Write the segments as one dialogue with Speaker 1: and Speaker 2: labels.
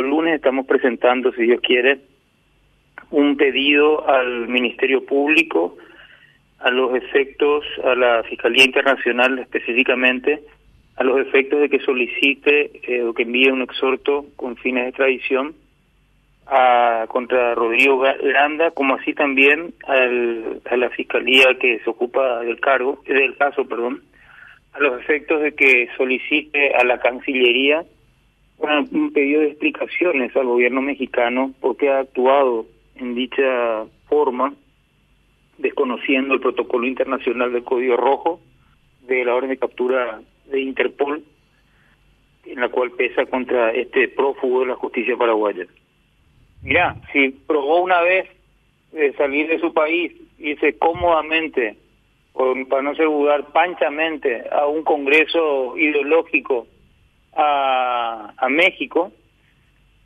Speaker 1: el lunes estamos presentando, si Dios quiere, un pedido al Ministerio Público, a los efectos, a la Fiscalía Internacional específicamente, a los efectos de que solicite eh, o que envíe un exhorto con fines de extradición a, contra Rodrigo Granda, como así también al, a la Fiscalía que se ocupa del cargo, del caso, perdón, a los efectos de que solicite a la Cancillería pedido de explicaciones al gobierno mexicano porque ha actuado en dicha forma, desconociendo el protocolo internacional del Código Rojo, de la orden de captura de Interpol, en la cual pesa contra este prófugo de la justicia paraguaya. Mira, si probó una vez de salir de su país, irse cómodamente, para no ser vulgar, panchamente a un congreso ideológico a, a México,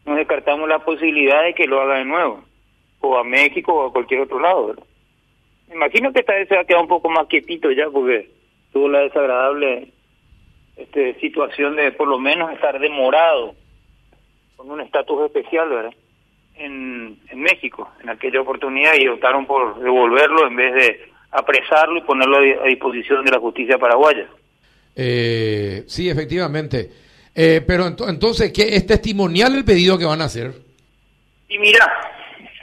Speaker 1: no descartamos la posibilidad de que lo haga de nuevo, o a México o a cualquier otro lado. imagino que esta vez se va a quedar un poco más quietito ya, porque tuvo la desagradable este, situación de por lo menos estar demorado con un estatus especial, ¿verdad? En, en México, en aquella oportunidad, y optaron por devolverlo en vez de apresarlo y ponerlo a disposición de la justicia paraguaya.
Speaker 2: Eh, sí, efectivamente. Eh, pero entonces, ¿qué es testimonial el pedido que van a hacer?
Speaker 1: Y mira,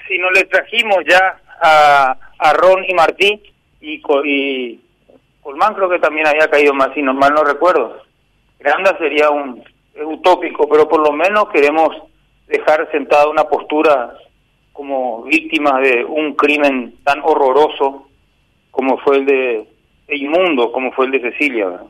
Speaker 1: si no le trajimos ya a, a Ron y Martí, y, y Colmán creo que también había caído más, si no mal no recuerdo. Granda sería un utópico, pero por lo menos queremos dejar sentada una postura como víctimas de un crimen tan horroroso como fue el de, inmundo como fue el de Cecilia.